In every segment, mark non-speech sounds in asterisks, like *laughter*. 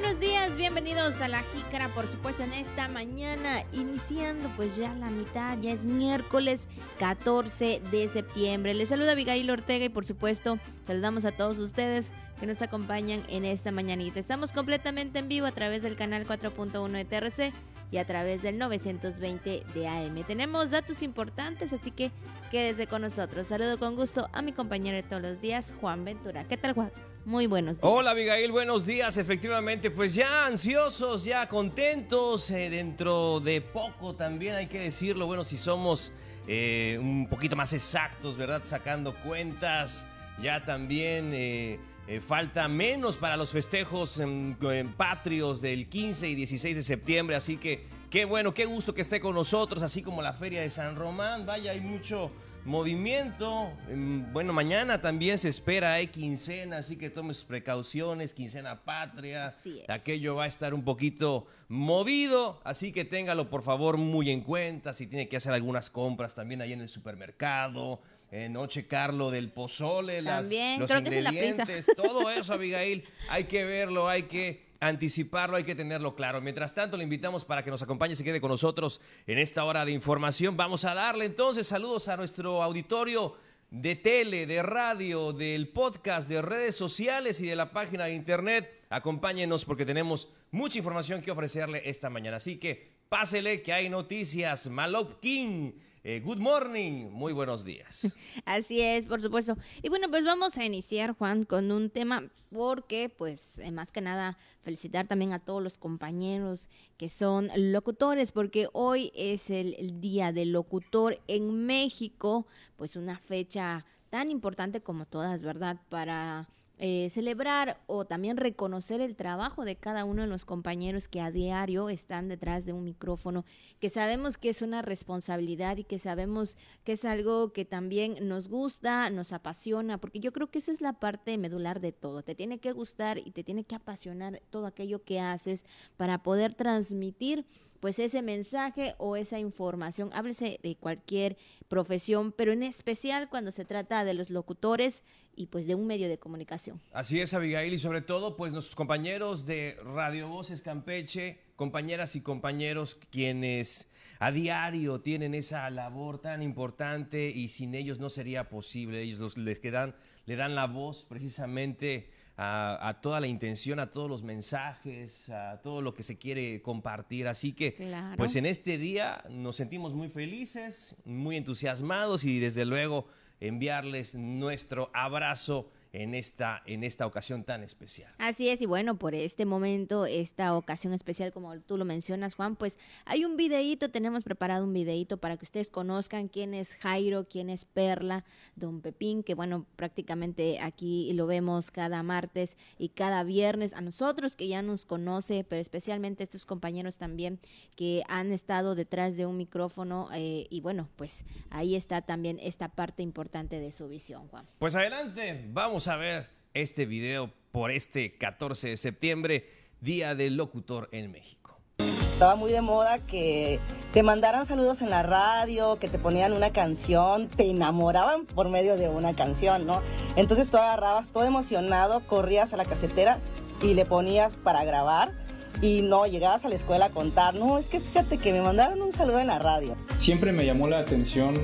buenos días, bienvenidos a la Jícara, por supuesto, en esta mañana, iniciando pues ya la mitad, ya es miércoles 14 de septiembre. Les saluda Abigail Ortega y por supuesto saludamos a todos ustedes que nos acompañan en esta mañanita. Estamos completamente en vivo a través del canal 4.1 de TRC y a través del 920 de AM. Tenemos datos importantes, así que quédese con nosotros. Saludo con gusto a mi compañero de todos los días, Juan Ventura. ¿Qué tal, Juan? Muy buenos días. Hola Abigail, buenos días. Efectivamente, pues ya ansiosos, ya contentos. Eh, dentro de poco también hay que decirlo, bueno, si somos eh, un poquito más exactos, ¿verdad? Sacando cuentas, ya también... Eh, falta menos para los festejos en, patrios del 15 y 16 de septiembre, así que qué bueno, qué gusto que esté con nosotros, así como la Feria de San Román. Vaya, hay mucho, movimiento. Em, bueno, mañana también se espera, hay quincena, así que tome sus precauciones, quincena patria. Aquello va a estar un poquito movido, así que téngalo por favor muy en cuenta. Si tiene que hacer algunas compras también ahí en el supermercado. Eh, noche Carlo del pozole, las, los ingredientes, todo eso, *laughs* Abigail, hay que verlo, hay que anticiparlo, hay que tenerlo claro. Mientras tanto, le invitamos para que nos acompañe y se quede con nosotros en esta hora de información. Vamos a darle entonces saludos a nuestro auditorio de tele, de radio, del podcast, de redes sociales y de la página de internet. Acompáñenos porque tenemos mucha información que ofrecerle esta mañana. Así que pásele que hay noticias. Malop King eh, good morning, muy buenos días. *laughs* Así es, por supuesto. Y bueno, pues vamos a iniciar, Juan, con un tema porque, pues, eh, más que nada, felicitar también a todos los compañeros que son locutores, porque hoy es el Día del Locutor en México, pues una fecha tan importante como todas, ¿verdad? Para eh, celebrar o también reconocer el trabajo de cada uno de los compañeros que a diario están detrás de un micrófono, que sabemos que es una responsabilidad y que sabemos que es algo que también nos gusta, nos apasiona, porque yo creo que esa es la parte medular de todo. Te tiene que gustar y te tiene que apasionar todo aquello que haces para poder transmitir pues ese mensaje o esa información. Háblese de cualquier profesión, pero en especial cuando se trata de los locutores y pues de un medio de comunicación. Así es, Abigail, y sobre todo pues nuestros compañeros de Radio Voces Campeche, compañeras y compañeros quienes a diario tienen esa labor tan importante y sin ellos no sería posible. Ellos les quedan, le dan la voz precisamente a, toda la intención, a todos los mensajes, a todo lo que se quiere compartir. Así que, pues en este día nos sentimos muy felices, muy entusiasmados y desde luego enviarles nuestro abrazo en esta, en esta ocasión tan especial. Así es, y bueno, por este momento, esta ocasión especial, como tú lo mencionas, Juan, pues hay un videíto, tenemos preparado un videíto para que ustedes conozcan quién es Jairo, quién es Perla, Don Pepín, que bueno, prácticamente aquí lo vemos cada martes y cada viernes, a nosotros que ya nos conoce, pero especialmente a estos compañeros también que han estado detrás de un micrófono eh, y bueno, pues ahí está también esta parte importante de su visión, Juan. Pues adelante, vamos a ver este video por este 14 de septiembre, Día del Locutor en México. Estaba muy de moda que te mandaran saludos en la radio, que te ponían una canción, te enamoraban por medio de una canción, ¿no? Entonces tú agarrabas todo emocionado, corrías a la casetera y le ponías para grabar y no llegabas a la escuela a contar, no, es que fíjate que me mandaron un saludo en la radio. Siempre me llamó la atención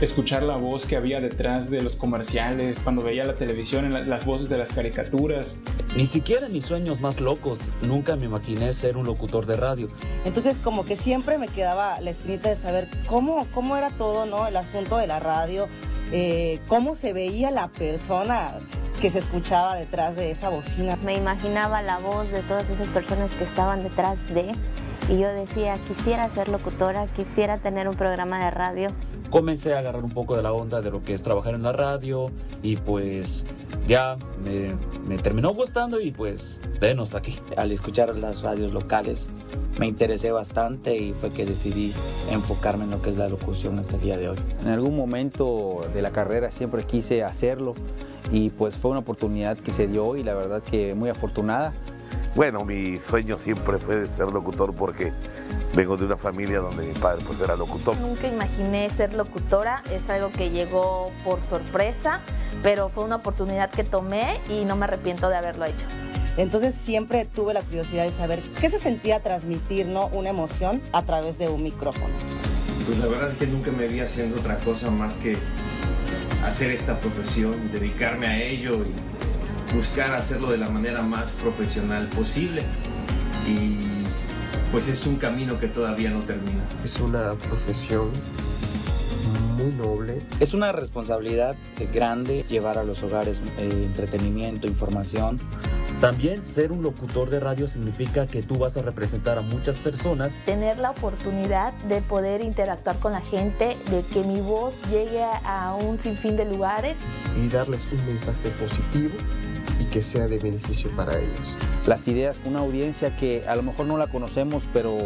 escuchar la voz que había detrás de los comerciales, cuando veía la televisión, las voces de las caricaturas. Ni siquiera en mis sueños más locos nunca me imaginé ser un locutor de radio. Entonces como que siempre me quedaba la espinita de saber cómo, cómo era todo, ¿no? El asunto de la radio, eh, cómo se veía la persona que se escuchaba detrás de esa bocina. Me imaginaba la voz de todas esas personas que estaban detrás de y yo decía, quisiera ser locutora, quisiera tener un programa de radio comencé a agarrar un poco de la onda de lo que es trabajar en la radio y pues ya me, me terminó gustando y pues denos aquí. Al escuchar las radios locales me interesé bastante y fue que decidí enfocarme en lo que es la locución hasta el día de hoy. En algún momento de la carrera siempre quise hacerlo y pues fue una oportunidad que se dio y la verdad que muy afortunada. Bueno, mi sueño siempre fue ser locutor porque vengo de una familia donde mi padre pues era locutor. Nunca imaginé ser locutora, es algo que llegó por sorpresa, pero fue una oportunidad que tomé y no me arrepiento de haberlo hecho. Entonces siempre tuve la curiosidad de saber qué se sentía transmitir ¿no? una emoción a través de un micrófono. Pues la verdad es que nunca me vi haciendo otra cosa más que hacer esta profesión, dedicarme a ello y buscar hacerlo de la manera más profesional posible. Y pues es un camino que todavía no termina. Es una profesión muy noble. Es una responsabilidad grande llevar a los hogares eh, entretenimiento, información. También ser un locutor de radio significa que tú vas a representar a muchas personas. Tener la oportunidad de poder interactuar con la gente, de que mi voz llegue a un sinfín de lugares. Y darles un mensaje positivo y que sea de beneficio para ellos. Las ideas, una audiencia que a lo mejor no la conocemos, pero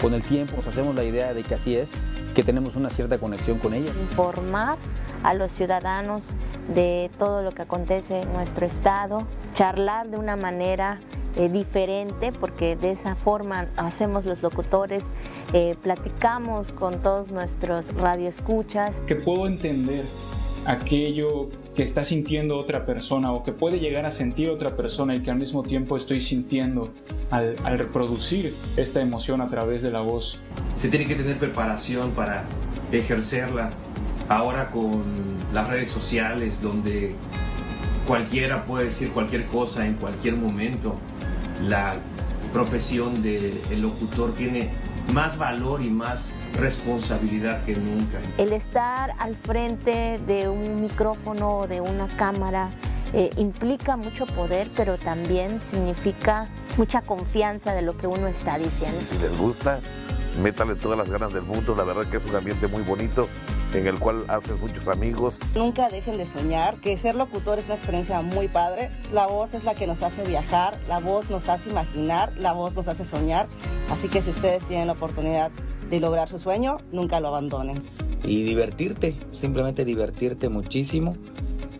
con el tiempo nos hacemos la idea de que así es, que tenemos una cierta conexión con ella. Informar a los ciudadanos de todo lo que acontece en nuestro estado, charlar de una manera eh, diferente, porque de esa forma hacemos los locutores, eh, platicamos con todos nuestros radioescuchas. Que puedo entender aquello que está sintiendo otra persona o que puede llegar a sentir otra persona y que al mismo tiempo estoy sintiendo al, reproducir esta emoción a través de la voz. Se tiene que tener preparación para ejercerla ahora con las redes sociales donde cualquiera puede decir cualquier cosa en cualquier momento. La profesión del locutor tiene más valor y más responsabilidad que nunca. El estar al frente de un micrófono o de una cámara eh, implica mucho poder, pero también significa mucha confianza de lo que uno está diciendo. Si les gusta, métale todas las ganas del mundo. La verdad que es un ambiente muy bonito en el cual haces muchos amigos. Nunca dejen de soñar, que ser locutor es una experiencia muy padre. La voz es la que nos hace viajar, la voz nos hace imaginar, la voz nos hace soñar. Así que si ustedes tienen la oportunidad de lograr su sueño, nunca lo abandonen. Y divertirte, simplemente divertirte muchísimo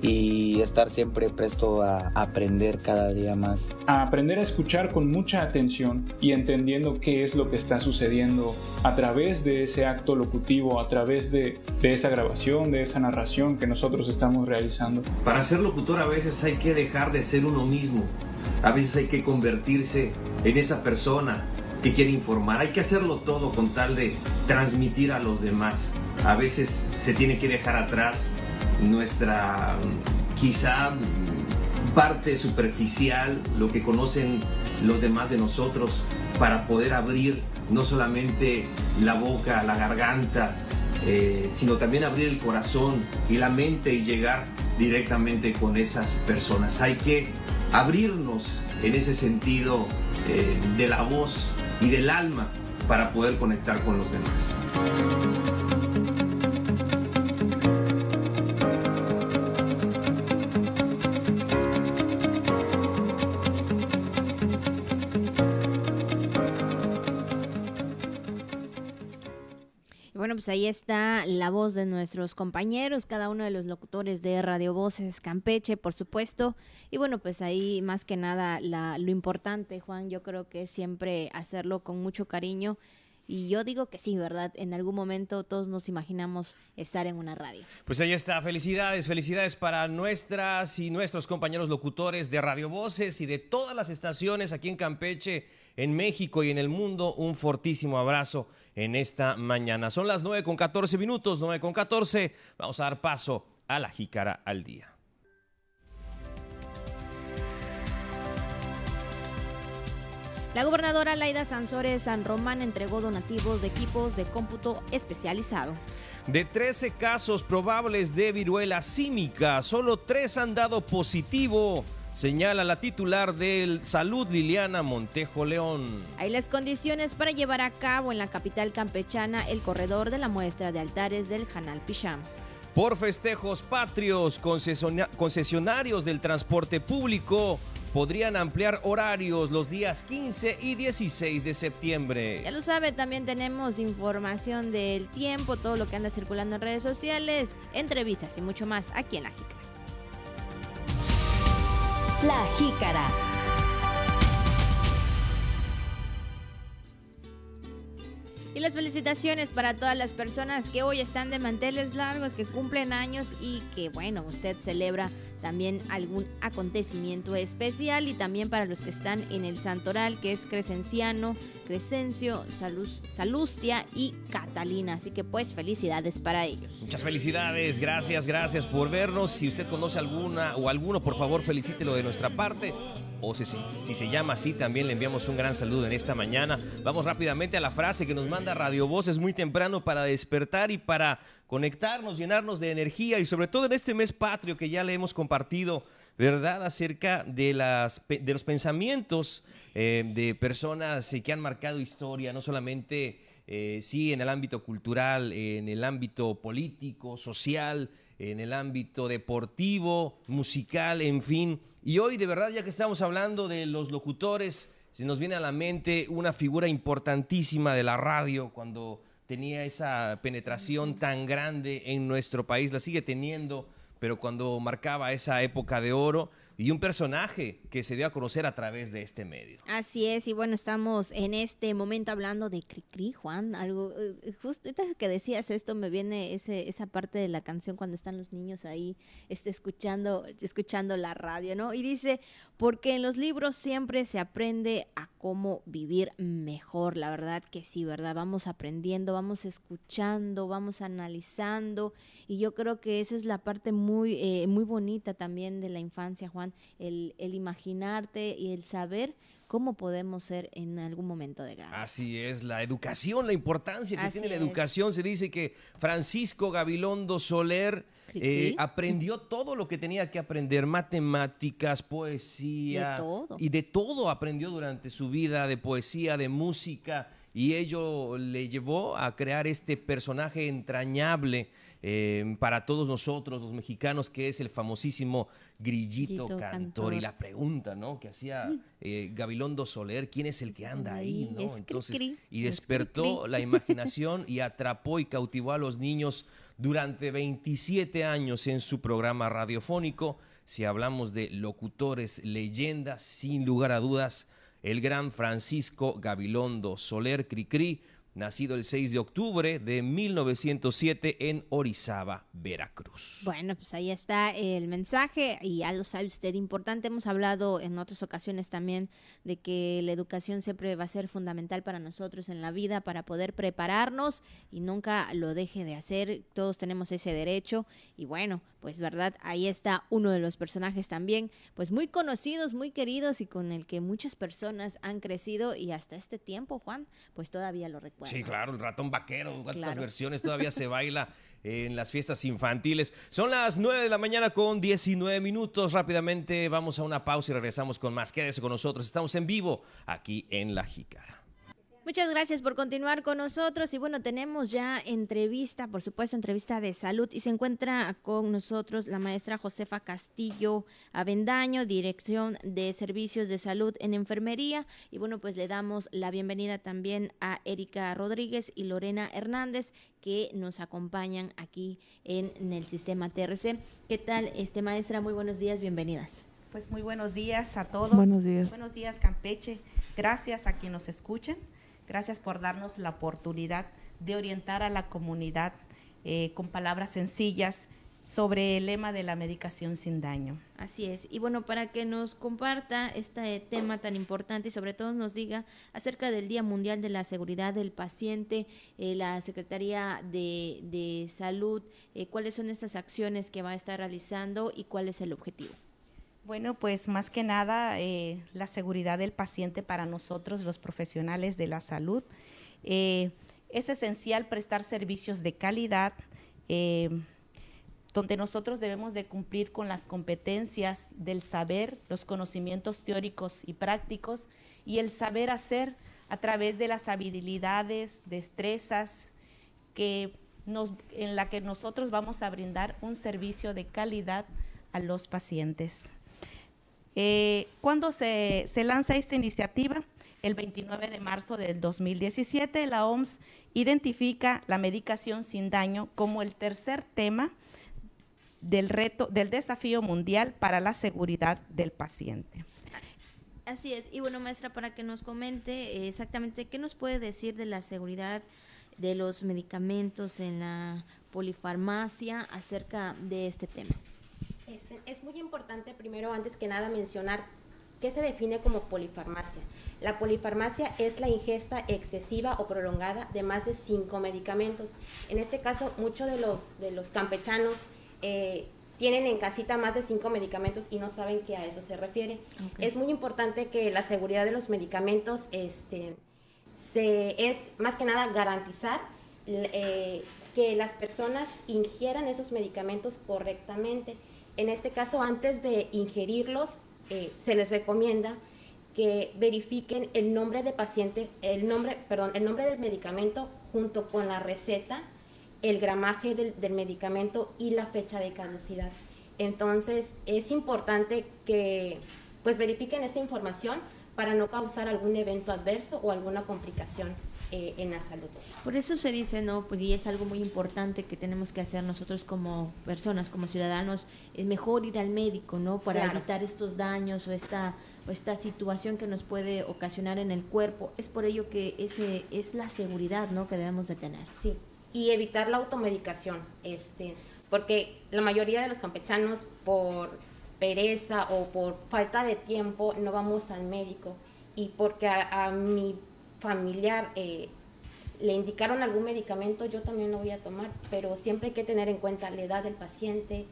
y estar siempre presto a aprender cada día más. A aprender a escuchar con mucha atención y entendiendo qué es lo que está sucediendo a través de ese acto locutivo, a través de, de esa grabación, de esa narración que nosotros estamos realizando. Para ser locutor a veces hay que dejar de ser uno mismo, a veces hay que convertirse en esa persona que quiere informar. Hay que hacerlo todo con tal de transmitir a los demás. A veces se tiene que dejar atrás nuestra quizá parte superficial, lo que conocen los demás de nosotros, para poder abrir no solamente la boca, la garganta, eh, sino también abrir el corazón y la mente y llegar directamente con esas personas. Hay que abrirnos en ese sentido eh, de la voz y del alma para poder conectar con los demás. Pues ahí está la voz de nuestros compañeros, cada uno de los locutores de Radio Voces Campeche, por supuesto. Y bueno, pues ahí más que nada la, lo importante, Juan, yo creo que es siempre hacerlo con mucho cariño. Y yo digo que sí, ¿verdad? En algún momento todos nos imaginamos estar en una radio. Pues ahí está, felicidades, felicidades para nuestras y nuestros compañeros locutores de Radio Voces y de todas las estaciones aquí en Campeche, en México y en el mundo. Un fortísimo abrazo en esta mañana. Son las 9 con 14 minutos, 9 con 14. Vamos a dar paso a la jícara al día. La gobernadora Laida Sansores San Román entregó donativos de equipos de cómputo especializado. De 13 casos probables de viruela símica, solo 3 han dado positivo señala la titular del Salud Liliana Montejo León. Hay las condiciones para llevar a cabo en la capital campechana el corredor de la muestra de altares del Janal Picham. Por festejos patrios, concesionarios del transporte público podrían ampliar horarios los días 15 y 16 de septiembre. Ya lo sabe, también tenemos información del tiempo, todo lo que anda circulando en redes sociales, entrevistas y mucho más aquí en La. La Jícara. Y las felicitaciones para todas las personas que hoy están de manteles largos, que cumplen años y que, bueno, usted celebra también algún acontecimiento especial y también para los que están en el Santoral, que es Crescenciano, Crescencio, Salus, Salustia y Catalina. Así que pues felicidades para ellos. Muchas felicidades, gracias, gracias por vernos. Si usted conoce alguna o alguno, por favor felicítelo de nuestra parte. O si, se llama así, también le enviamos un gran saludo en esta mañana. Vamos rápidamente a la frase que nos manda Radio Voz. Es muy temprano para despertar y para conectarnos, llenarnos de energía y sobre todo en este mes patrio que ya le hemos compartido, ¿verdad? Acerca de, las, de los pensamientos eh, de personas que han marcado historia, no solamente eh, sí en el ámbito cultural, en el ámbito político, social, en el ámbito deportivo, musical, en fin. Y hoy de verdad, ya que estamos hablando de los locutores, se nos viene a la mente una figura importantísima de la radio cuando tenía esa penetración tan grande en nuestro país, la sigue teniendo, pero cuando marcaba esa época de oro, y un personaje que se dio a conocer a través de este medio. Así es, y bueno, estamos en este momento hablando de Cricri, Juan, algo, eh, justo que decías esto, me viene ese, esa parte de la canción cuando están los niños ahí este, escuchando, escuchando la radio, ¿no? Y dice, porque en los libros siempre se aprende a cómo vivir mejor, la verdad que sí, ¿verdad? Vamos aprendiendo, vamos escuchando, vamos analizando, y yo creo que esa es la parte muy, eh, muy bonita también de la infancia, Juan el, imaginarte y el saber cómo podemos ser en algún momento de grado. Así es, la educación, la importancia que tiene la educación. Se dice que Francisco Gabilondo Soler eh, aprendió todo lo que tenía que aprender, matemáticas, poesía. Y de todo aprendió durante su vida, de poesía, de música, y ello le llevó a crear este personaje entrañable eh, para todos nosotros, los mexicanos, que es el famosísimo Grillito, cantor. Y la pregunta, ¿no? Que hacía eh, Gabilondo Soler, ¿quién es el que anda ahí, no? Entonces, y despertó la imaginación y atrapó y cautivó a los niños durante 27 años en su programa radiofónico. Si hablamos de locutores, leyendas, sin lugar a dudas, el gran Francisco Gabilondo Soler Cricri nacido el 6 de octubre de 1907 en Orizaba, Veracruz. Bueno, pues ahí está el mensaje y ya lo sabe usted, importante. Hemos hablado en otras ocasiones también de que la educación siempre va a ser fundamental para nosotros en la vida, para poder prepararnos y nunca lo deje de hacer. Todos tenemos ese derecho y bueno, pues verdad, ahí está uno de los personajes también, pues muy conocidos, muy queridos y con el que muchas personas han crecido y hasta este tiempo, Juan, pues todavía lo recuerdo. Sí, claro, el ratón vaquero, cuántas versiones todavía se *laughs* baila en las fiestas infantiles. Son las 9 de la mañana con 19 minutos. Rápidamente vamos a una pausa y regresamos con más. Quédese con nosotros. Estamos en vivo aquí en La Jícara. Muchas gracias por continuar con nosotros y bueno, tenemos ya entrevista, por supuesto, entrevista de salud y se encuentra con nosotros la maestra Josefa Castillo Avendaño, Dirección de Servicios de Salud en Enfermería y bueno, pues le damos la bienvenida también a Erika Rodríguez y Lorena Hernández que nos acompañan aquí en, el sistema TRC. ¿Qué tal, este maestra? Muy buenos días, bienvenidas. Pues muy buenos días a todos. Buenos días. Buenos días, Campeche. Gracias a quienes nos escuchan. Gracias por darnos la oportunidad de orientar a la comunidad eh, con palabras sencillas sobre el lema de la medicación sin daño. Así es. Y bueno, para que nos comparta este tema tan importante y sobre todo nos diga acerca del Día Mundial de la Seguridad del Paciente, eh, la Secretaría de, Salud, eh, cuáles son estas acciones que va a estar realizando y cuál es el objetivo. Bueno, pues más que nada eh, la seguridad del paciente para nosotros, los profesionales de la salud. Eh, es esencial prestar servicios de calidad, eh, donde nosotros debemos de cumplir con las competencias del saber, los conocimientos teóricos y prácticos y el saber hacer a través de las habilidades, destrezas que en la que nosotros vamos a brindar un servicio de calidad a los pacientes. Eh, ¿Cuándo se, lanza esta iniciativa? El 29 de marzo del 2017, la OMS identifica la medicación sin daño como el tercer tema del reto, del desafío mundial para la seguridad del paciente. Así es. Y bueno, maestra, para que nos comente eh, exactamente qué nos puede decir de la seguridad de los medicamentos en la polifarmacia acerca de este tema. Es muy importante primero, antes que nada, mencionar qué se define como polifarmacia. La polifarmacia es la ingesta excesiva o prolongada de más de cinco medicamentos. En este caso, muchos de los, de los campechanos eh, tienen en casita más de cinco medicamentos y no saben que a eso se refiere. Es muy importante que la seguridad de los medicamentos este, se, es más que nada garantizar eh, que las personas ingieran esos medicamentos correctamente. En este caso, antes de ingerirlos, eh, se les recomienda que verifiquen el nombre de paciente, el nombre, perdón, el nombre del medicamento junto con la receta, el gramaje del, del medicamento y la fecha de caducidad. Entonces, es importante que pues verifiquen esta información para no causar algún evento adverso o alguna complicación eh, en la salud. Por eso se dice, ¿no? Pues y es algo muy importante que tenemos que hacer nosotros como personas, como ciudadanos, es mejor ir al médico, ¿no? Para evitar estos daños o esta, o esta situación que nos puede ocasionar en el cuerpo. Es por ello que ese es la seguridad, ¿no? Que debemos de tener. Sí, y evitar la automedicación, este, porque la mayoría de los campechanos por pereza o por falta de tiempo no vamos al médico y porque a mi familiar eh, le indicaron algún medicamento, yo también lo voy a tomar, pero siempre hay que tener en cuenta la edad del paciente,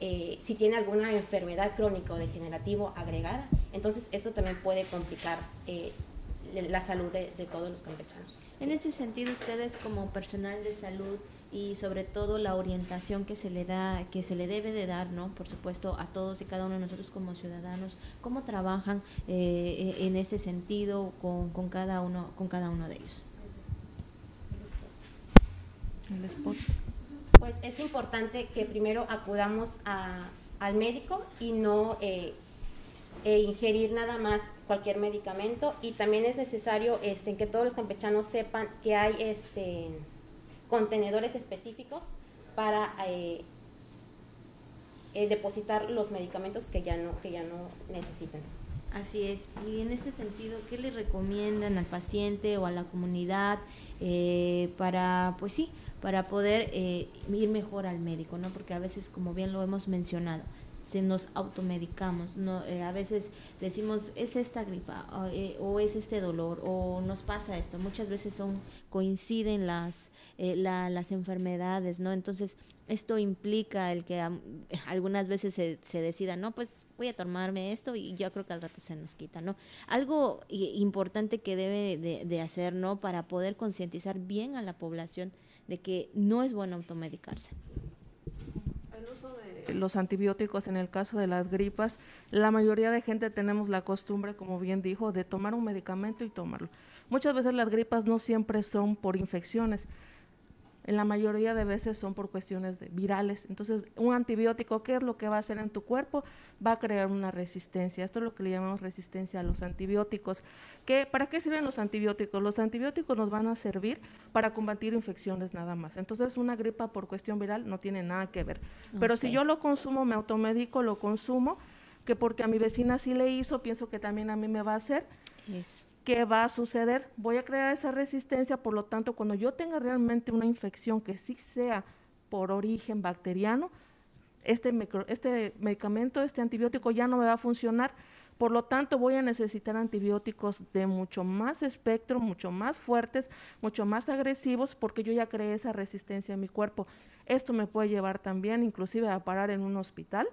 eh, si tiene alguna enfermedad crónica o degenerativa agregada, entonces eso también puede complicar eh, la salud de, todos los campechanos. En ese sentido, ustedes como personal de salud y sobre todo la orientación que se le da, que se le debe de dar, ¿no? Por supuesto, a todos y cada uno de nosotros como ciudadanos, cómo trabajan eh, en ese sentido con, con, cada uno, con cada uno de ellos. El spot. Pues es importante que primero acudamos a, al médico y no eh, e ingerir nada más cualquier medicamento y también es necesario este, que todos los campechanos sepan que hay este, contenedores específicos para eh, eh, depositar los medicamentos que ya no, que ya no necesitan. Así es. Y en este sentido, ¿qué le recomiendan al paciente o a la comunidad eh, para, pues sí, para poder ir mejor al médico, ¿no? Porque a veces, como bien lo hemos mencionado, se nos automedicamos. No, eh, a veces decimos, es esta gripa eh, o, es este dolor o nos pasa esto. Muchas veces son coinciden las, eh, las enfermedades, ¿no? Entonces, esto implica el que *laughs* algunas veces se, se, decida, no, pues voy a tomarme esto y yo creo que al rato se nos quita, ¿no? Algo importante que debe de, de hacer, ¿no? Para poder concientizar bien a la población de que no es bueno automedicarse los antibióticos en el caso de las gripas, la mayoría de gente tenemos la costumbre, como bien dijo, de tomar un medicamento y tomarlo. Muchas veces las gripas no siempre son por infecciones, en la mayoría de veces son por cuestiones de virales. Entonces, un antibiótico, ¿qué es lo que va a hacer en tu cuerpo? Va a crear una resistencia. Esto es lo que le llamamos resistencia a los antibióticos. ¿Qué, ¿Para qué sirven los antibióticos? Los antibióticos nos van a servir para combatir infecciones nada más. Entonces, una gripa por cuestión viral no tiene nada que ver. Pero si yo lo consumo, me automedico, lo consumo, que porque a mi vecina sí le hizo, pienso que también a mí me va a hacer. Eso. ¿Qué va a suceder? Voy a crear esa resistencia, por lo tanto, cuando yo tenga realmente una infección que sí sea por origen bacteriano, este, este medicamento, este antibiótico ya no me va a funcionar, por lo tanto voy a necesitar antibióticos de mucho más espectro, mucho más fuertes, mucho más agresivos, porque yo ya creé esa resistencia en mi cuerpo. Esto me puede llevar también inclusive a parar en un hospital,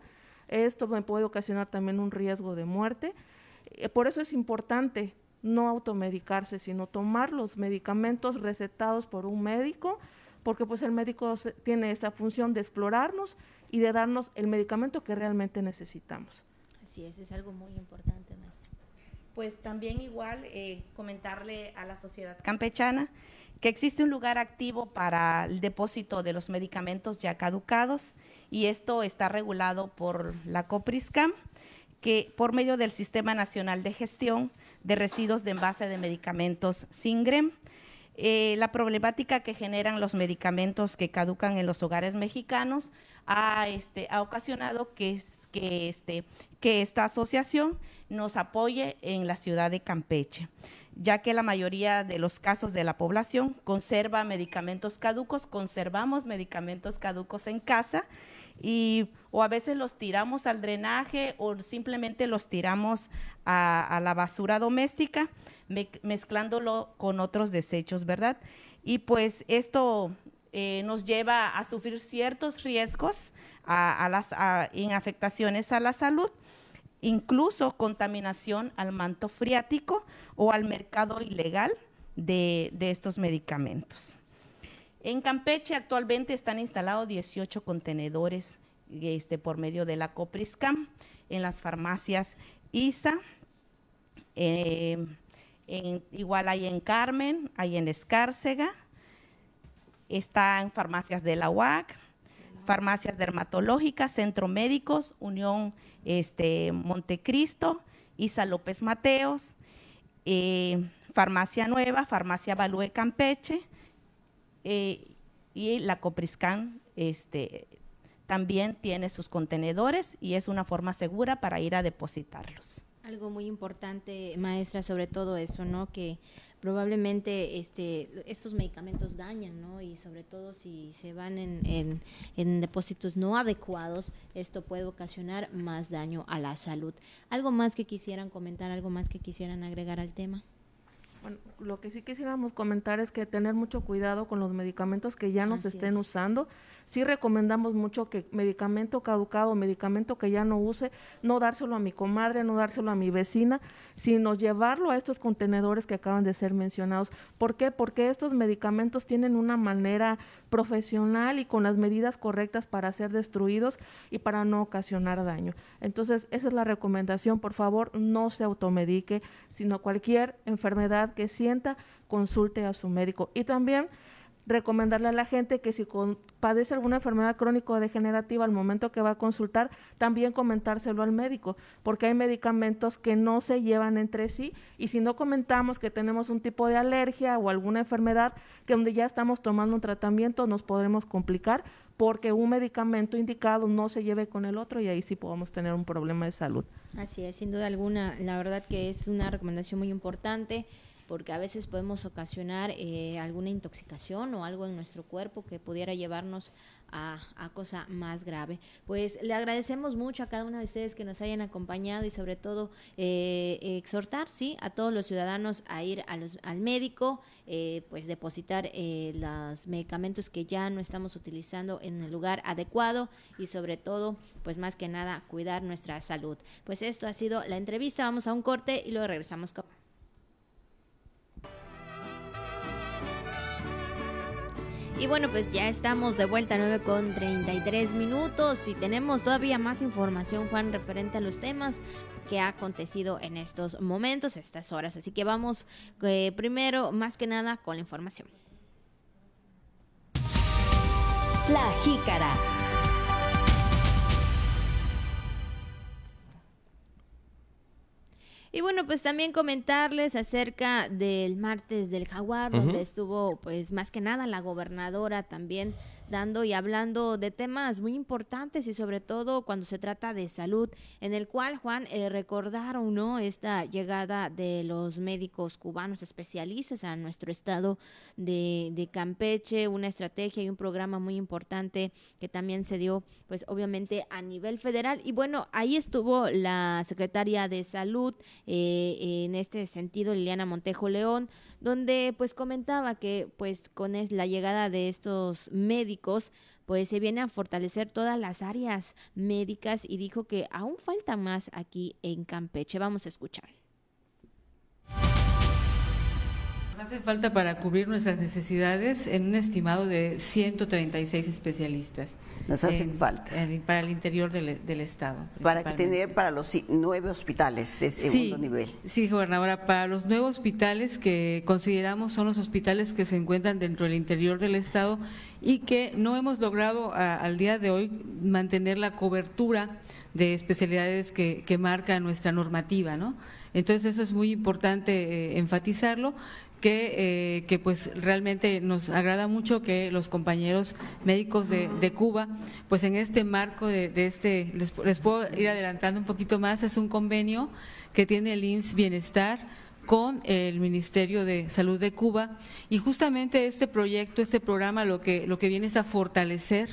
esto me puede ocasionar también un riesgo de muerte. Eh, por eso es importante no automedicarse, sino tomar los medicamentos recetados por un médico, porque pues el médico tiene esa función de explorarnos y de darnos el medicamento que realmente necesitamos. Así es, es algo muy importante, maestra. Pues también igual eh, comentarle a la sociedad campechana que existe un lugar activo para el depósito de los medicamentos ya caducados y esto está regulado por la COPRISCAM, que por medio del Sistema Nacional de Gestión de residuos de envase de medicamentos SINGREM. Eh, la problemática que generan los medicamentos que caducan en los hogares mexicanos ha, este, ha ocasionado que que, este, que esta asociación nos apoye en la ciudad de Campeche, ya que la mayoría de los casos de la población conserva medicamentos caducos, conservamos medicamentos caducos en casa y o a veces los tiramos al drenaje o simplemente los tiramos a, la basura doméstica, mezclándolo con otros desechos, ¿verdad? Y pues esto eh, nos lleva a sufrir ciertos riesgos a, las, en afectaciones a la salud, incluso contaminación al manto freático o al mercado ilegal de, de estos medicamentos. En Campeche actualmente están instalados 18 contenedores este, por medio de la Copriscam en las farmacias ISA. Eh, igual hay en Carmen, hay en Escárcega, está en farmacias de la UAC, farmacias dermatológicas, Centro Médicos, Unión este, Montecristo, Isa López Mateos, eh, Farmacia Nueva, Farmacia Balúe Campeche eh, y la Copriscan este, también tiene sus contenedores y es una forma segura para ir a depositarlos. Algo muy importante, maestra, sobre todo eso, ¿no? Que probablemente este, estos medicamentos dañan, ¿no? Y sobre todo si se van en, en, depósitos no adecuados, esto puede ocasionar más daño a la salud. ¿Algo más que quisieran comentar, algo más que quisieran agregar al tema? Bueno, lo que sí quisiéramos comentar es que tener mucho cuidado con los medicamentos que ya nos estén usando sí recomendamos mucho que medicamento caducado, medicamento que ya no use, no dárselo a mi comadre, no dárselo a mi vecina, sino llevarlo a estos contenedores que acaban de ser mencionados. ¿Por qué? Porque estos medicamentos tienen una manera profesional y con las medidas correctas para ser destruidos y para no ocasionar daño. Entonces, esa es la recomendación, por favor, no se automedique, sino cualquier enfermedad que sienta, consulte a su médico. Y también recomendarle a la gente que si padece alguna enfermedad crónica o degenerativa al momento que va a consultar, también comentárselo al médico, porque hay medicamentos que no se llevan entre sí y si no comentamos que tenemos un tipo de alergia o alguna enfermedad que donde ya estamos tomando un tratamiento nos podremos complicar porque un medicamento indicado no se lleve con el otro y ahí sí podemos tener un problema de salud. Así es, sin duda alguna, la verdad que es una recomendación muy importante porque a veces podemos ocasionar eh, alguna intoxicación o algo en nuestro cuerpo que pudiera llevarnos a, cosa más grave. Pues le agradecemos mucho a cada uno de ustedes que nos hayan acompañado y sobre todo eh, exhortar sí a todos los ciudadanos a ir a al médico, eh, pues depositar los medicamentos que ya no estamos utilizando en el lugar adecuado y sobre todo pues más que nada cuidar nuestra salud. Pues esto ha sido la entrevista, vamos a un corte y luego regresamos con Y bueno, pues ya estamos de vuelta a 9 con 33 minutos y tenemos todavía más información, Juan, referente a los temas que ha acontecido en estos momentos, estas horas. Así que vamos eh, primero, más que nada, con la información. La jícara. Y bueno, pues también comentarles acerca del martes del jaguar, donde estuvo pues más que nada la gobernadora también dando y hablando de temas muy importantes y sobre todo cuando se trata de salud, en el cual, Juan, eh, recordaron, ¿no? Esta llegada de los médicos cubanos especialistas a nuestro estado de, Campeche, una estrategia y un programa muy importante que también se dio, pues obviamente a nivel federal. Y bueno, ahí estuvo la secretaria de salud, eh, en este sentido, Liliana Montejo León, donde pues comentaba que pues con la llegada de estos pues se viene a fortalecer todas las áreas médicas y dijo que aún falta más aquí en Campeche. Vamos a escuchar. Hace falta para cubrir nuestras necesidades en un estimado de 136 especialistas. Nos hacen falta. para el interior del, Estado. Para tener para los nueve hospitales de segundo nivel. Sí, gobernadora, para los nuevos hospitales que consideramos son los hospitales que se encuentran dentro del interior del Estado y que no hemos logrado al día de hoy mantener la cobertura de especialidades que, que marca nuestra normativa, ¿no? Entonces eso es muy importante eh, enfatizarlo. Que, eh, que, pues realmente nos agrada mucho que los compañeros médicos de, Cuba, pues en este marco de, este, les, les, puedo ir adelantando un poquito más, es un convenio que tiene el IMSS Bienestar con el Ministerio de Salud de Cuba y justamente este proyecto, este programa lo que, lo que viene es a fortalecer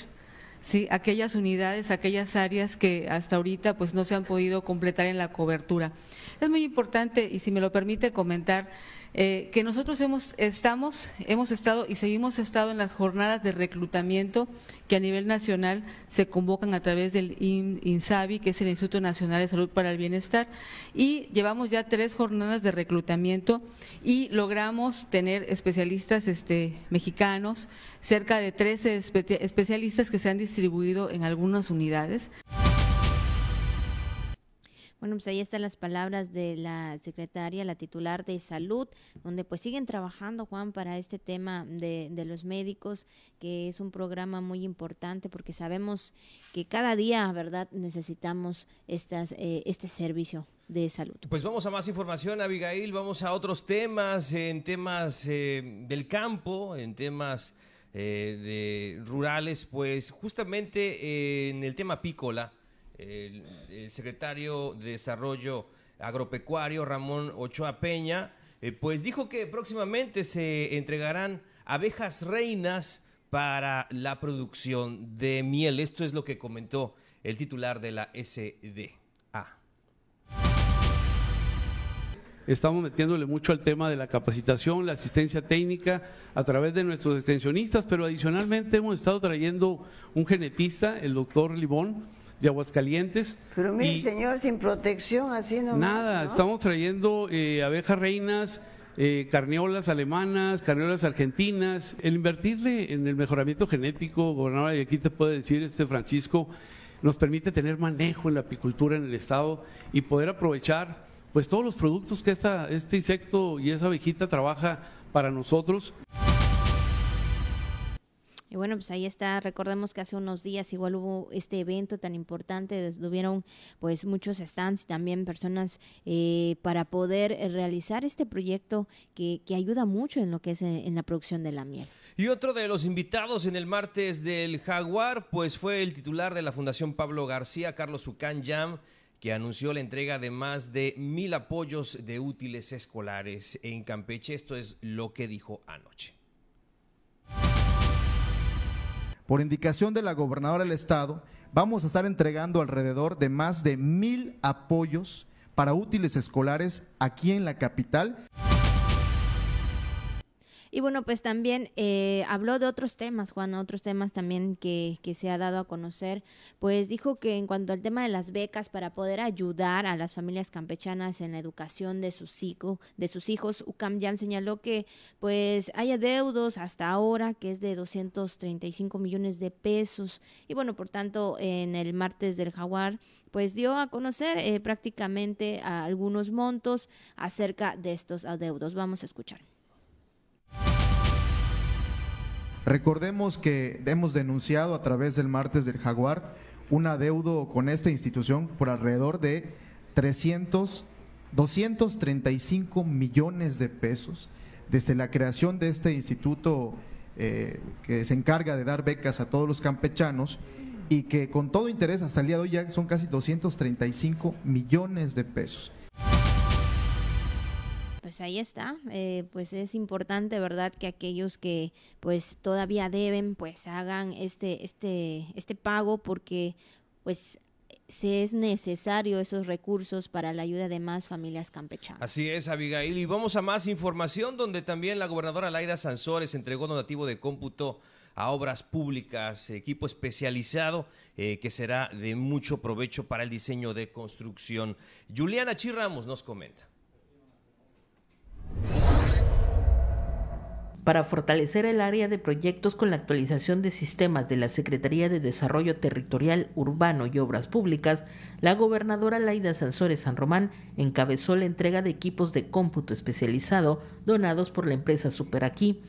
¿sí? aquellas unidades, aquellas áreas que hasta ahorita pues no se han podido completar en la cobertura. Es muy importante, y si me lo permite comentar, eh, que nosotros hemos, estamos, hemos estado y seguimos estado en las jornadas de reclutamiento que a nivel nacional se convocan a través del INSABI, que es el Instituto Nacional de Salud para el Bienestar, y llevamos ya tres jornadas de reclutamiento y logramos tener especialistas este, mexicanos, cerca de 13 especialistas que se han distribuido en algunas unidades. Bueno, pues ahí están las palabras de la secretaria, la titular de salud, donde pues siguen trabajando, Juan, para este tema de, los médicos, que es un programa muy importante porque sabemos que cada día, ¿verdad?, necesitamos estas, eh, este servicio de salud. Pues vamos a más información, Abigail, vamos a otros temas, en temas eh, del campo, en temas eh, de rurales, pues justamente en el tema apícola el, secretario de Desarrollo Agropecuario, Ramón Ochoa Peña, eh, pues dijo que próximamente se entregarán abejas reinas para la producción de miel. Esto es lo que comentó el titular de la SDA. Estamos metiéndole mucho al tema de la capacitación, la asistencia técnica a través de nuestros extensionistas, pero adicionalmente hemos estado trayendo un genetista, el doctor Libón, de Aguascalientes. Pero mire, señor, sin protección, así. Nada, estamos trayendo eh, abejas reinas, eh, carneolas alemanas, carneolas argentinas. El invertirle en el mejoramiento genético, gobernador, y aquí te puede decir este Francisco, nos permite tener manejo en la apicultura en el estado y poder aprovechar pues todos los productos que esta, este insecto y esa abejita trabaja para nosotros. Y bueno, pues ahí está. Recordemos que hace unos días igual hubo este evento tan importante, tuvieron pues muchos stands y también personas eh, para poder eh, realizar este proyecto que, que, ayuda mucho en lo que es eh, en, la producción de la miel. Y otro de los invitados en el martes del Jaguar, pues fue el titular de la Fundación Pablo García, Carlos Ucán Yam, que anunció la entrega de más de mil apoyos de útiles escolares en Campeche. Esto es lo que dijo anoche. Por indicación de la gobernadora del estado, vamos a estar entregando alrededor de más de mil apoyos para útiles escolares aquí en la capital. Y bueno, pues también eh, habló de otros temas, Juan, otros temas también que, que, se ha dado a conocer. Pues dijo que en cuanto al tema de las becas para poder ayudar a las familias campechanas en la educación de sus, hijos, de sus hijos, UCAM ya señaló que pues hay adeudos hasta ahora que es de 235 millones de pesos. Y bueno, por tanto, en el martes del Jaguar, pues dio a conocer eh, prácticamente algunos montos acerca de estos adeudos. Vamos a escuchar. Recordemos que hemos denunciado a través del martes del Jaguar un adeudo con esta institución por alrededor de 300, 235 millones de pesos. Desde la creación de este instituto eh, que se encarga de dar becas a todos los campechanos y que con todo interés hasta el día de hoy ya son casi 235 millones de pesos pues ahí está, eh, pues es importante, ¿verdad? Que aquellos que pues todavía deben, pues hagan este, este, este pago porque pues se es necesario esos recursos para la ayuda de más familias campechanas. Así es, Abigail. Y vamos a más información donde también la gobernadora Laida Sansores entregó donativo de cómputo a obras públicas, equipo especializado eh, que será de mucho provecho para el diseño de construcción. Juliana Chirramos nos comenta. Para fortalecer el área de proyectos con la actualización de sistemas de la Secretaría de Desarrollo Territorial, Urbano y Obras Públicas, la gobernadora Laida Sansores San Román encabezó la entrega de equipos de cómputo especializado donados por la empresa Superaquí.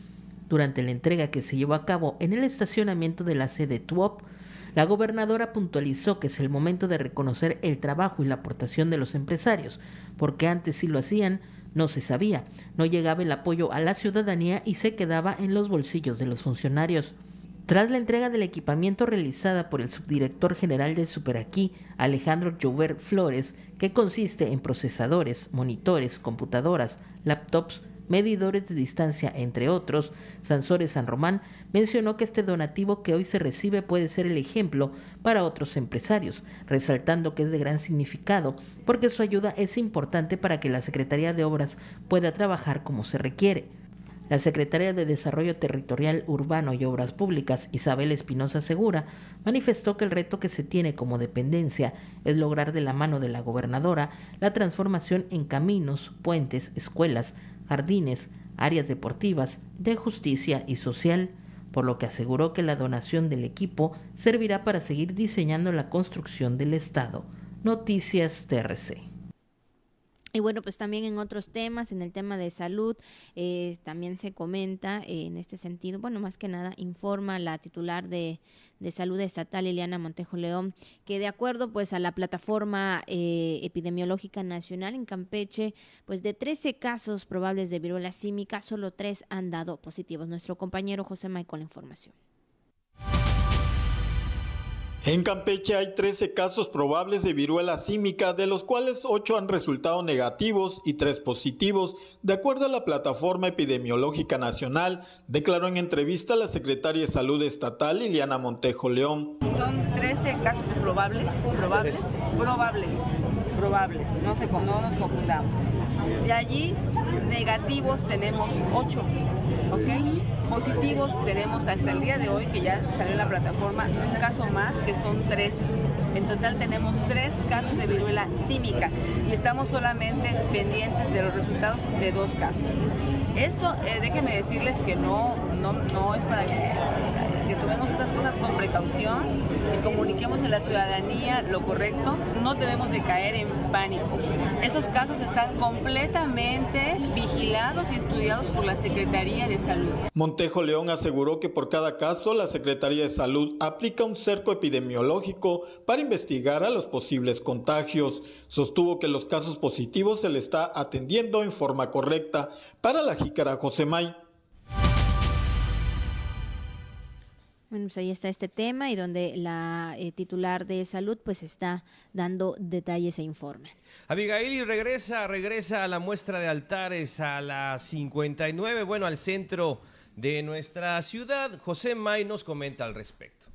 Durante la entrega que se llevó a cabo en el estacionamiento de la sede TUOP, La gobernadora puntualizó que es el momento de reconocer el trabajo y la aportación de los empresarios, porque antes sí lo hacían, no se sabía, no llegaba el apoyo a la ciudadanía y se quedaba en los bolsillos de los funcionarios. Tras la entrega del equipamiento realizada por el subdirector general de Superaquí, Alejandro Jover Flores, que consiste en procesadores, monitores, computadoras, laptops, medidores de distancia, entre otros, Sansores San Román mencionó que este donativo que hoy se recibe puede ser el ejemplo para otros empresarios, resaltando que es de gran significado porque su ayuda es importante para que la Secretaría de Obras pueda trabajar como se requiere. La secretaria de Desarrollo Territorial Urbano y Obras Públicas, Isabel Espinosa Segura, manifestó que el reto que se tiene como dependencia es lograr de la mano de la gobernadora la transformación en caminos, puentes, escuelas, jardines, áreas deportivas, de justicia y social, por lo que aseguró que la donación del equipo servirá para seguir diseñando la construcción del Estado. Noticias TRC. Y bueno, pues también en otros temas, en el tema de salud, eh, también se comenta eh, en este sentido, bueno, más que nada informa la titular de, de salud estatal, Liliana Montejo León, que de acuerdo pues a la plataforma eh, epidemiológica nacional en Campeche, pues de 13 casos probables de viruela símica, solo tres han dado positivos. Nuestro compañero José Michael, información. En Campeche hay 13 casos probables de viruela símica, de los cuales 8 han resultado negativos y 3 positivos, de acuerdo a la Plataforma Epidemiológica Nacional, declaró en entrevista la secretaria de Salud Estatal Liliana Montejo León. Son 13 casos probables, probables, probables, probables, no, se, no nos confundamos. De allí, negativos tenemos 8, ¿ok? Positivos tenemos hasta el día de hoy, que ya salió en la plataforma, un caso más, que son tres. En total tenemos tres casos de viruela símica y estamos solamente pendientes de los resultados de dos casos. Esto, eh, déjenme decirles que no, no, no es para que, que tomemos estas cosas con precaución y comuniquemos a la ciudadanía lo correcto. No debemos de caer en pánico. Estos casos están completamente vigilados y estudiados por la Secretaría de Salud. Montejo León aseguró que por cada caso la Secretaría de Salud aplica un cerco epidemiológico para investigar a los posibles contagios. Sostuvo que los casos positivos se le está atendiendo en forma correcta. Para la jícara Josemay. Bueno, pues ahí está este tema y donde la eh, titular de salud pues está dando detalles e informe. Abigail regresa, regresa a la muestra de altares a las 59, bueno, al centro de nuestra ciudad. José May nos comenta al respecto.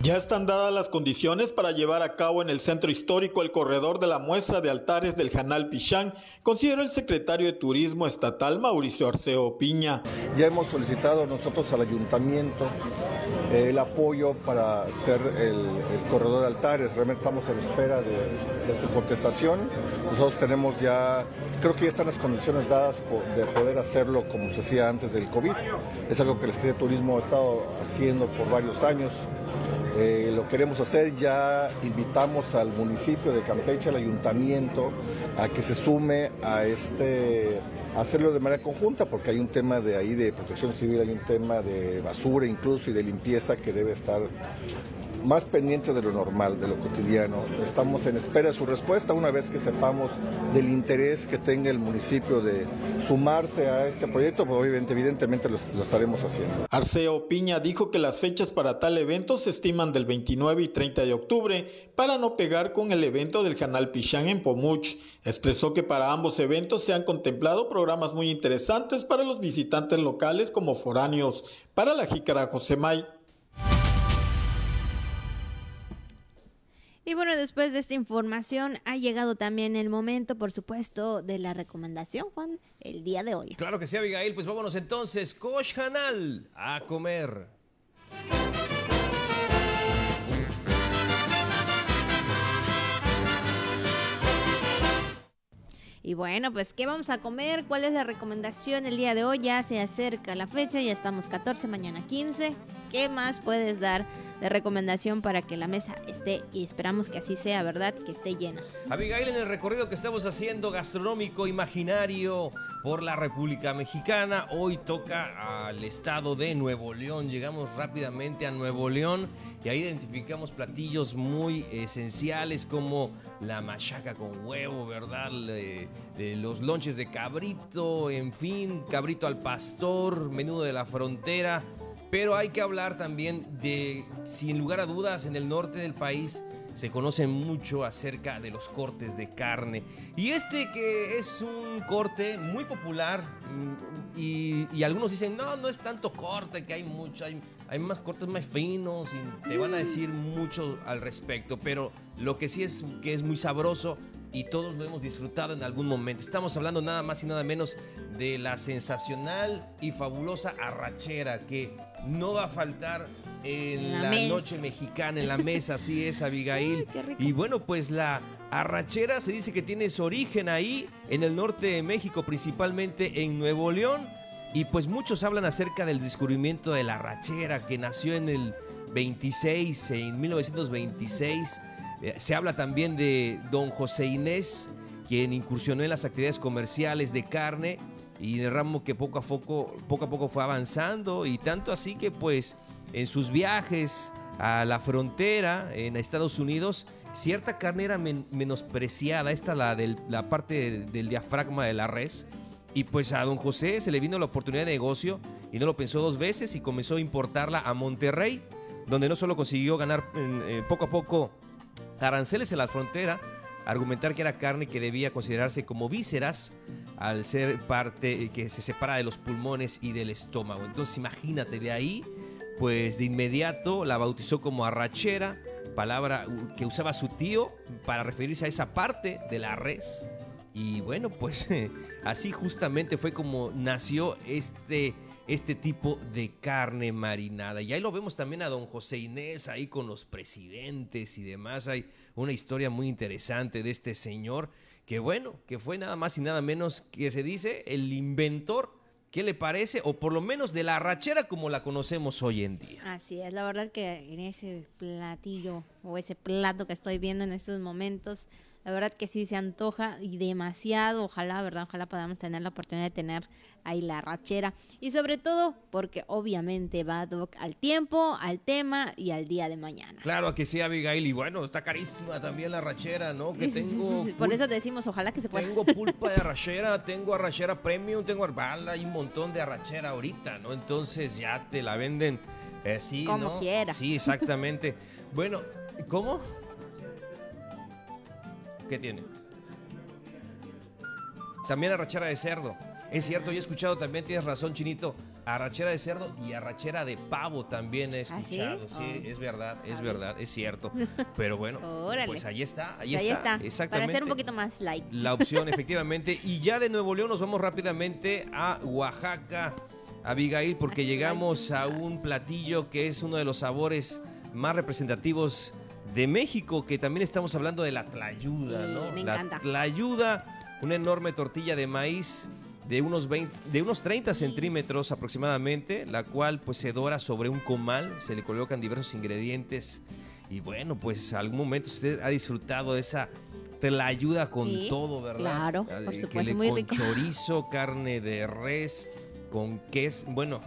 Ya están dadas las condiciones para llevar a cabo en el centro histórico el corredor de la muestra de altares del Janal Pichán, consideró el secretario de Turismo Estatal Mauricio Arceo Piña. Ya hemos solicitado nosotros al ayuntamiento eh, el apoyo para hacer el, corredor de altares. Realmente estamos en espera de, su contestación. Nosotros tenemos ya, creo que ya están las condiciones dadas de poder hacerlo como se hacía antes del COVID. Es algo que el Secretaría de Turismo ha estado haciendo por varios años. Eh, lo queremos hacer, ya invitamos al municipio de Campeche, al ayuntamiento, a que se sume a este hacerlo de manera conjunta, porque hay un tema de ahí de protección civil, hay un tema de basura incluso y de limpieza que debe estar más pendiente de lo normal, de lo cotidiano. Estamos en espera de su respuesta una vez que sepamos del interés que tenga el municipio de sumarse a este proyecto, pues evidentemente lo, lo, estaremos haciendo. Arceo Piña dijo que las fechas para tal evento se estiman del 29 y 30 de octubre para no pegar con el evento del Canal Pichán en Pomuch. Expresó que para ambos eventos se han contemplado programas muy interesantes para los visitantes locales como foráneos. Para la Jícara Josemay. Y bueno, después de esta información ha llegado también el momento, por supuesto, de la recomendación, Juan, el día de hoy. Claro que sí, Abigail. Pues vámonos entonces, Coach Hanal, a comer. Y bueno, pues, ¿qué vamos a comer? ¿Cuál es la recomendación el día de hoy? Ya se acerca la fecha, ya estamos 14, mañana 15. ¿Qué más puedes dar de recomendación para que la mesa esté, y esperamos que así sea, ¿verdad? Que esté llena. Abigail, en el recorrido que estamos haciendo gastronómico imaginario por la República Mexicana, hoy toca al estado de Nuevo León. Llegamos rápidamente a Nuevo León y ahí identificamos platillos muy esenciales como la machaca con huevo, ¿verdad? Los lonches de cabrito, en fin, cabrito al pastor, menudo de la frontera. Pero hay que hablar también de, sin lugar a dudas, en el norte del país se conoce mucho acerca de los cortes de carne. Y este que es un corte muy popular mm, y, y algunos dicen, no, no es tanto corte, que hay mucho, hay, hay más cortes más finos y te van a decir mucho al respecto, pero lo que sí es que es muy sabroso y todos lo hemos disfrutado en algún momento. Estamos hablando nada más y nada menos de la sensacional y fabulosa arrachera que no va a faltar en La noche mexicana, en la mesa, así es, Abigail. *laughs* rico. Y bueno, pues la arrachera se dice que tiene su origen ahí, en el norte de México, principalmente en Nuevo León. Y pues muchos hablan acerca del descubrimiento de la arrachera que nació en el 26, en 1926. Eh, Se habla también de don José Inés, quien incursionó en las actividades comerciales de carne y de ramo que poco a poco, poco a poco fue avanzando. Y tanto así que pues en sus viajes a la frontera en Estados Unidos cierta carne era men- menospreciada, esta la de la parte de- del diafragma de la res. Y pues a don José se le vino la oportunidad de negocio y no lo pensó dos veces y comenzó a importarla a Monterrey, donde no solo consiguió ganar en- eh, poco a poco aranceles en la frontera, argumentar que era carne que debía considerarse como vísceras al ser parte eh, que se separa de los pulmones y del estómago. Entonces imagínate, de ahí, pues de inmediato la bautizó como arrachera, palabra que usaba su tío para referirse a esa parte de la res. Y bueno, pues *laughs* así justamente fue como nació este, este tipo de carne marinada. Y ahí lo vemos también a don José Inés, ahí con los presidentes y demás. Hay una historia muy interesante de este señor, que bueno, que fue nada más y nada menos que se dice el inventor, ¿qué le parece? O por lo menos de la arrachera como la conocemos hoy en día. Así es, la verdad que en ese platillo o ese plato que estoy viendo en estos momentos, la verdad que sí se antoja y demasiado, ojalá, ¿verdad? Ojalá podamos tener la oportunidad de tener ahí la rachera y sobre todo porque obviamente va doc, al tiempo, al tema y al día de mañana. Claro que sí, Abigail, y bueno, está carísima también la arrachera, ¿no? Que tengo Por eso decimos, ojalá que se pueda. Tengo pulpa de arrachera, tengo arrachera premium, tengo arbala, hay un montón de arrachera ahorita, ¿no? Entonces ya te la venden eh, sí, Como ¿no? quiera. Sí, exactamente. *laughs* bueno, ¿cómo? ¿Qué tiene? También arrachera de cerdo. Es cierto, yo he escuchado también, tienes razón, Chinito, arrachera de cerdo y arrachera de pavo también he ¿Ah, sí? escuchado. sí? Oh. es verdad, es verdad, es cierto. *laughs* Pero bueno, pues ahí está, ahí, Pues ahí está, está, Exactamente. para ser un poquito más light. La opción, *laughs* efectivamente. Y ya de Nuevo León nos vamos rápidamente a Oaxaca, Abigail, porque llegamos a un platillo que es uno de los sabores más representativos de México, que también estamos hablando de la tlayuda, Sí, ¿no? me la encanta. tlayuda, una enorme tortilla de maíz de unos 20, de unos 30 centímetros aproximadamente, la cual pues se dora sobre un comal, se le colocan diversos ingredientes y bueno, pues algún momento usted ha disfrutado de esa tlayuda con Sí, todo, ¿verdad? claro, Ah, por que supuesto, le- muy con rico. chorizo, carne de res, con queso, bueno,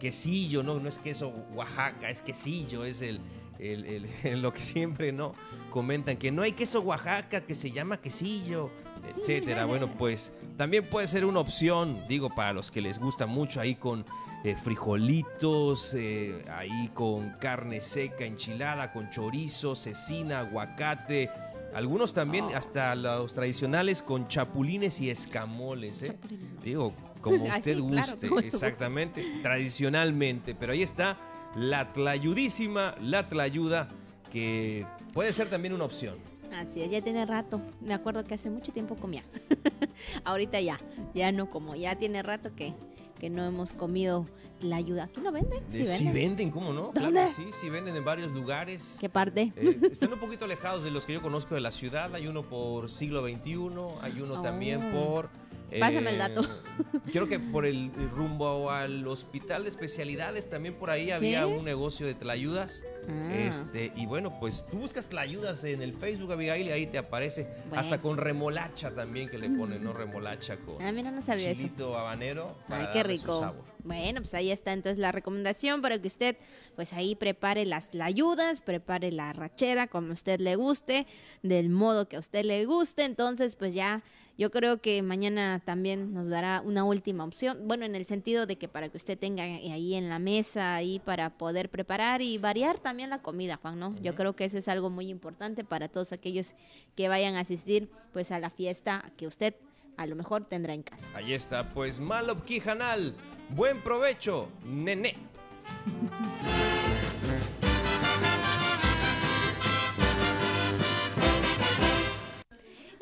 quesillo, no, no es queso Oaxaca, es quesillo, es el, el- el- *laughs* lo que siempre no comentan, que no hay queso Oaxaca, que se llama quesillo, etcétera. Bueno, *laughs* pues también puede ser una opción, digo, para los que les gusta mucho ahí con eh, frijolitos, eh, ahí con carne seca, enchilada, con chorizo, cecina, aguacate. Algunos también, hasta los tradicionales, con chapulines y escamoles. ¿eh? Digo, como *laughs* Ah, usted claro, como guste. exactamente, tradicionalmente. Pero ahí está la tlayudísima, la tlayuda, que puede ser también una opción. Así es, ya tiene rato. Me acuerdo que hace mucho tiempo comía. *laughs* Ahorita ya, ya no como. Ya tiene rato que, que no hemos comido la ayuda. ¿Aquí no venden? Sí, venden, ¿cómo no? Claro ¿Dónde? que sí, sí venden en varios lugares. ¿Qué parte? Eh, están un poquito alejados de los que yo conozco de la ciudad. Hay uno por siglo XXI, hay uno también Oh. por... Pásame el dato. *laughs* Creo que por el rumbo al hospital de especialidades también por ahí había ¿Sí? un negocio de tlayudas. Ah. Este, y bueno, pues tú buscas la ayudas en el Facebook, Abigail, y ahí te aparece. Bueno. Hasta con remolacha también que le ponen, ¿no? Remolacha con Ah, mira, no sabía eso. chilito habanero. para Ay, qué rico. sabor. Bueno, pues ahí está entonces la recomendación para que usted, pues ahí prepare las la ayudas, prepare la rachera como a usted le guste, del modo que a usted le guste. Entonces, pues ya, yo creo que mañana también nos dará una última opción. Bueno, en el sentido de que para que usted tenga ahí en la mesa, ahí para poder preparar y variar también la comida, Juan, ¿no? Yo creo que eso es algo muy importante para todos aquellos que vayan a asistir, pues a la fiesta que usted a lo mejor tendrá en casa. Ahí está, pues Malop Kijanal. Buen provecho, nene. *laughs*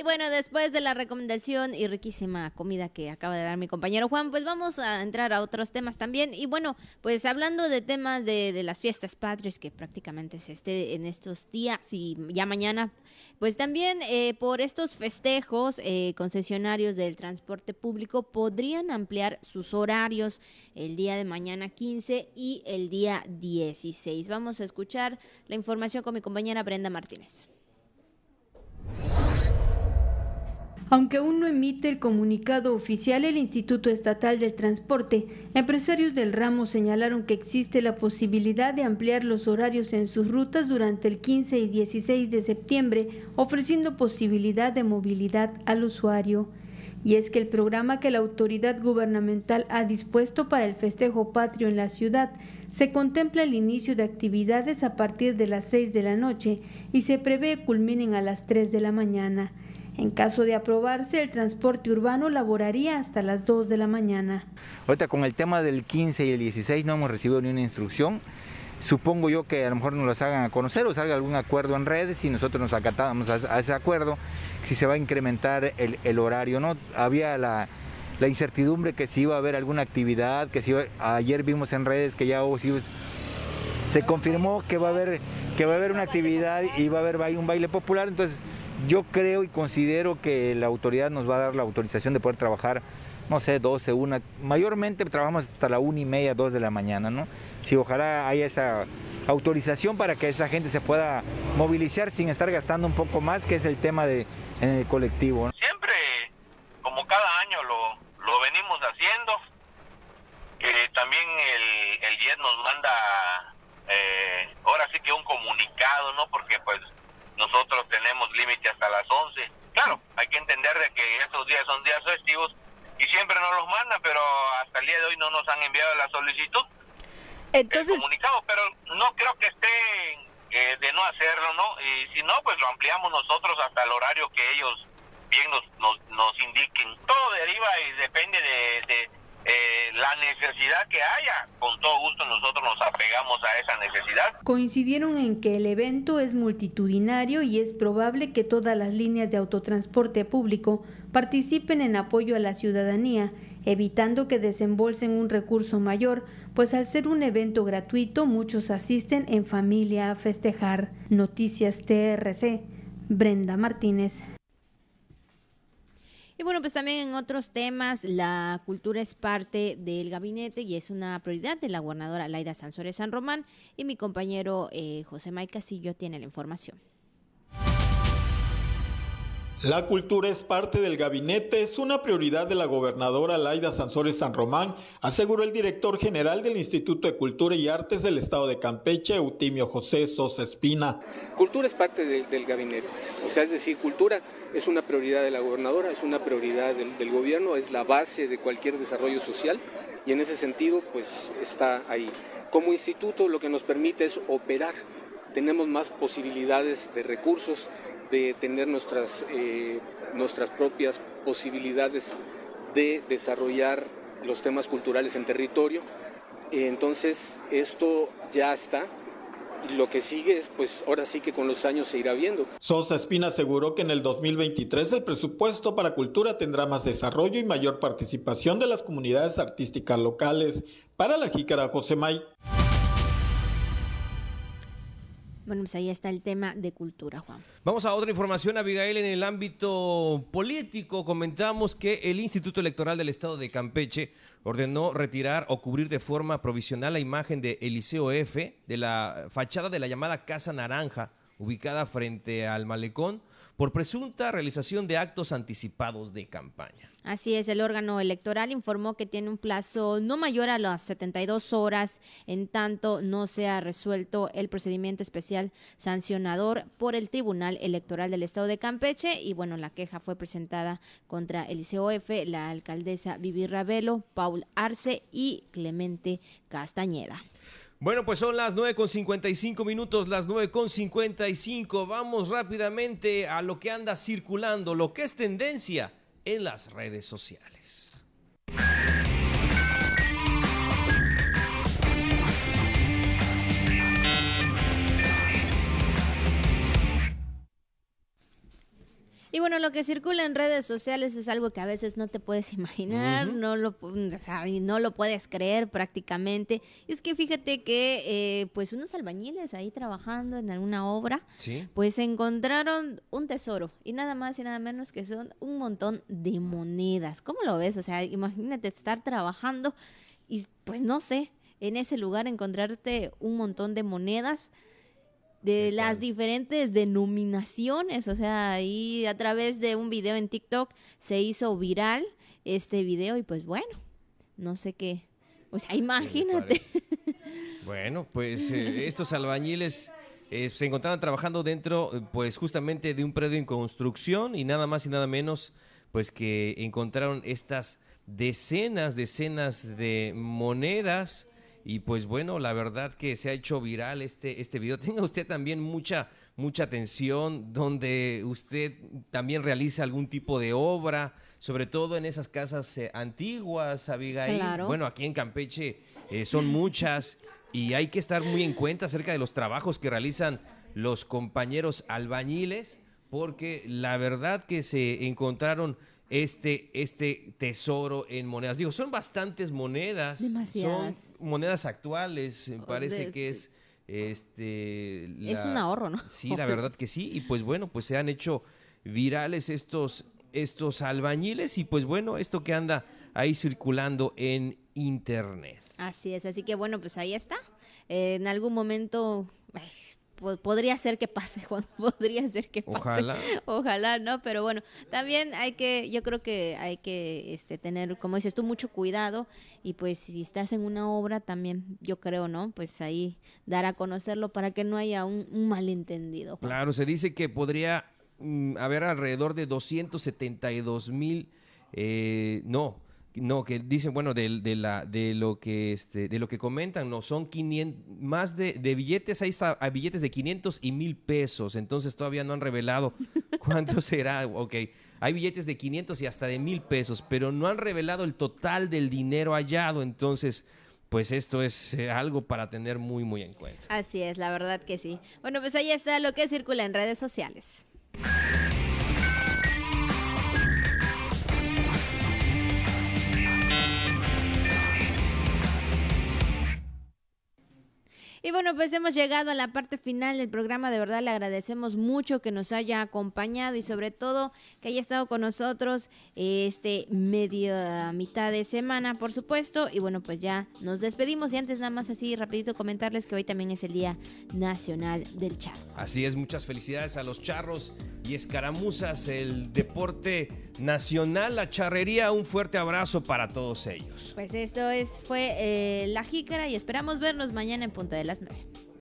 bueno, después de la recomendación y riquísima comida que acaba de dar mi compañero Juan, pues vamos a entrar a otros temas también. Y bueno, pues hablando de temas de, las fiestas patrias que prácticamente se esté en estos días y ya mañana, pues también eh, por estos festejos, eh, concesionarios del transporte público podrían ampliar sus horarios el día de mañana 15 y el día 16. Vamos a escuchar la información con mi compañera Brenda Martínez. Aunque aún no emite el comunicado oficial el Instituto Estatal del Transporte, empresarios del ramo señalaron que existe la posibilidad de ampliar los horarios en sus rutas durante el 15 y 16 de septiembre, ofreciendo posibilidad de movilidad al usuario. Y es que el programa que la autoridad gubernamental ha dispuesto para el festejo patrio en la ciudad se contempla el inicio de actividades a partir de las 6 de la noche y se prevé culminen a las 3 de la mañana. En caso de aprobarse, el transporte urbano laboraría hasta las 2 de la mañana. Ahorita con el tema del 15 y el 16 no hemos recibido ni una instrucción. Supongo yo que a lo mejor nos las hagan a conocer o salga algún acuerdo en redes y nosotros nos acatamos a, ese acuerdo, si se va a incrementar el, el horario. ¿no? Había la, la, incertidumbre que si iba a haber alguna actividad, que si iba, ayer vimos en redes que ya oh, si, se confirmó que va a haber que va a haber una actividad y va a haber un baile popular, entonces yo creo y considero que la autoridad nos va a dar la autorización de poder trabajar, no sé, 12, 1, mayormente trabajamos hasta la 1 y media, 2 de la mañana, ¿no? Si ojalá haya esa autorización para que esa gente se pueda movilizar sin estar gastando un poco más, que es el tema de, en el colectivo. Siempre, como cada año lo, lo venimos haciendo, que también el, el IED nos manda, eh, ahora sí que un comunicado, ¿no? Porque pues nosotros tenemos límite hasta las 11. Claro, hay que entender de que estos días son días festivos y siempre nos los mandan, pero hasta el día de hoy no nos han enviado la solicitud. Entonces, el comunicado, pero no creo que esté eh, de no hacerlo, ¿no? Y si no, pues lo ampliamos nosotros hasta el horario que ellos bien nos, nos, nos indiquen. Todo deriva y depende de, de eh, la necesidad que haya. Con todo gusto nosotros nos apegamos a esa necesidad. Coincidieron en que el evento es multitudinario y es probable que todas las líneas de autotransporte público participen en apoyo a la ciudadanía, evitando que desembolsen un recurso mayor, pues al ser un evento gratuito muchos asisten en familia a festejar. Noticias TRC, Brenda Martínez. Y bueno, pues también en otros temas, la cultura es parte del gabinete y es una prioridad de la gobernadora Laida Sansores San Román y mi compañero eh, José May Casillo tiene la información. La cultura es parte del gabinete, es una prioridad de la gobernadora Laida Sansores San Román, aseguró el director general del Instituto de Cultura y Artes del Estado de Campeche, Eutimio José Sosa Espina. Cultura es parte de, del gabinete, o sea, es decir, cultura es una prioridad de la gobernadora, es una prioridad del, del gobierno, es la base de cualquier desarrollo social y en ese sentido, pues está ahí. Como instituto lo que nos permite es operar, tenemos más posibilidades de recursos, de tener nuestras, eh, nuestras propias posibilidades de desarrollar los temas culturales en territorio. Entonces, esto ya está. Lo que sigue es, pues ahora sí que con los años se irá viendo. Sosa Espina aseguró que en el 2023 el presupuesto para cultura tendrá más desarrollo y mayor participación de las comunidades artísticas locales. Para la jícara José May. Bueno, pues ahí está el tema de cultura, Juan. Vamos a otra información, Abigail, en el ámbito político. Comentamos que el Instituto Electoral del Estado de Campeche ordenó retirar o cubrir de forma provisional la imagen de Eliseo F de la fachada de la llamada Casa Naranja, ubicada frente al malecón, por presunta realización de actos anticipados de campaña. Así es, el órgano electoral informó que tiene un plazo no mayor a las 72 horas en tanto no sea resuelto el procedimiento especial sancionador por el Tribunal Electoral del Estado de Campeche y bueno, la queja fue presentada contra Eliseo F, la alcaldesa Vivi Ravelo, Paul Arce y Clemente Castañeda. Bueno, pues son las 9 con 55 minutos, las 9 con 55. Vamos rápidamente a lo que anda circulando, lo que es tendencia en las redes sociales. Y bueno, lo que circula en redes sociales es algo que a veces no te puedes imaginar, no, lo, o sea, y no lo puedes creer prácticamente. Es que fíjate que eh, pues unos albañiles ahí trabajando en alguna obra, pues encontraron un tesoro y nada más y nada menos que son un montón de monedas. ¿Cómo lo ves? O sea, imagínate estar trabajando y pues no sé, en ese lugar encontrarte un montón de monedas de las diferentes denominaciones, o sea, ahí a través de un video en TikTok se hizo viral este video y pues bueno, no sé qué, o sea, imagínate. *laughs* Bueno, pues eh, estos albañiles eh, se encontraban trabajando dentro, pues justamente de un predio en construcción y nada más y nada menos, pues que encontraron estas decenas, decenas de monedas y pues bueno, la verdad que se ha hecho viral este, este video. *laughs* Tenga usted también mucha, mucha atención donde usted también realiza algún tipo de obra, sobre todo en esas casas eh, antiguas, Abigail. Bueno, aquí en Campeche eh, son muchas y hay que estar muy en cuenta acerca de los trabajos que realizan los compañeros albañiles, porque la verdad que se encontraron este, este tesoro en monedas. Digo, son bastantes monedas. Son monedas actuales. Me parece que es este es un ahorro, ¿no? Sí, la verdad que sí. Y pues bueno, pues se han hecho virales estos, estos albañiles y pues bueno, esto que anda ahí circulando en internet. Así es, así que bueno, pues ahí está. en algún momento podría ser que pase, *laughs* Juan, podría ser que pase. Ojalá. Ojalá, ¿no? Pero bueno, también hay que, yo creo que hay que este, tener, como dices tú, mucho cuidado y pues si estás en una obra también, yo creo, ¿no? Pues ahí dar a conocerlo para que no haya un, malentendido. Claro, se dice que podría mm, haber alrededor de 272 mil, eh, no, no, que dicen, bueno, de, de, la, de, lo que, este, de lo que comentan, no, son 500, más de, de billetes, ahí está, hay billetes de 500 y mil pesos, entonces todavía no han revelado *laughs* cuánto será, ok, hay billetes de 500 y hasta de mil pesos, pero no han revelado el total del dinero hallado, entonces pues esto es eh, algo para tener muy, muy en cuenta. Así es, la verdad que sí. Bueno, pues ahí está lo que circula en redes sociales. Y bueno, pues hemos llegado a la parte final del programa. De verdad le agradecemos mucho que nos haya acompañado y sobre todo que haya estado con nosotros este medio mitad de semana, por supuesto. Y bueno, pues ya nos despedimos y antes nada más así rapidito comentarles que hoy también es el Día Nacional del Charro. Así es, muchas felicidades a los charros y escaramuzas, el deporte nacional, la charrería. Un fuerte abrazo para todos ellos. Pues esto es fue eh, La Jícara y esperamos vernos mañana en Punta de las 9.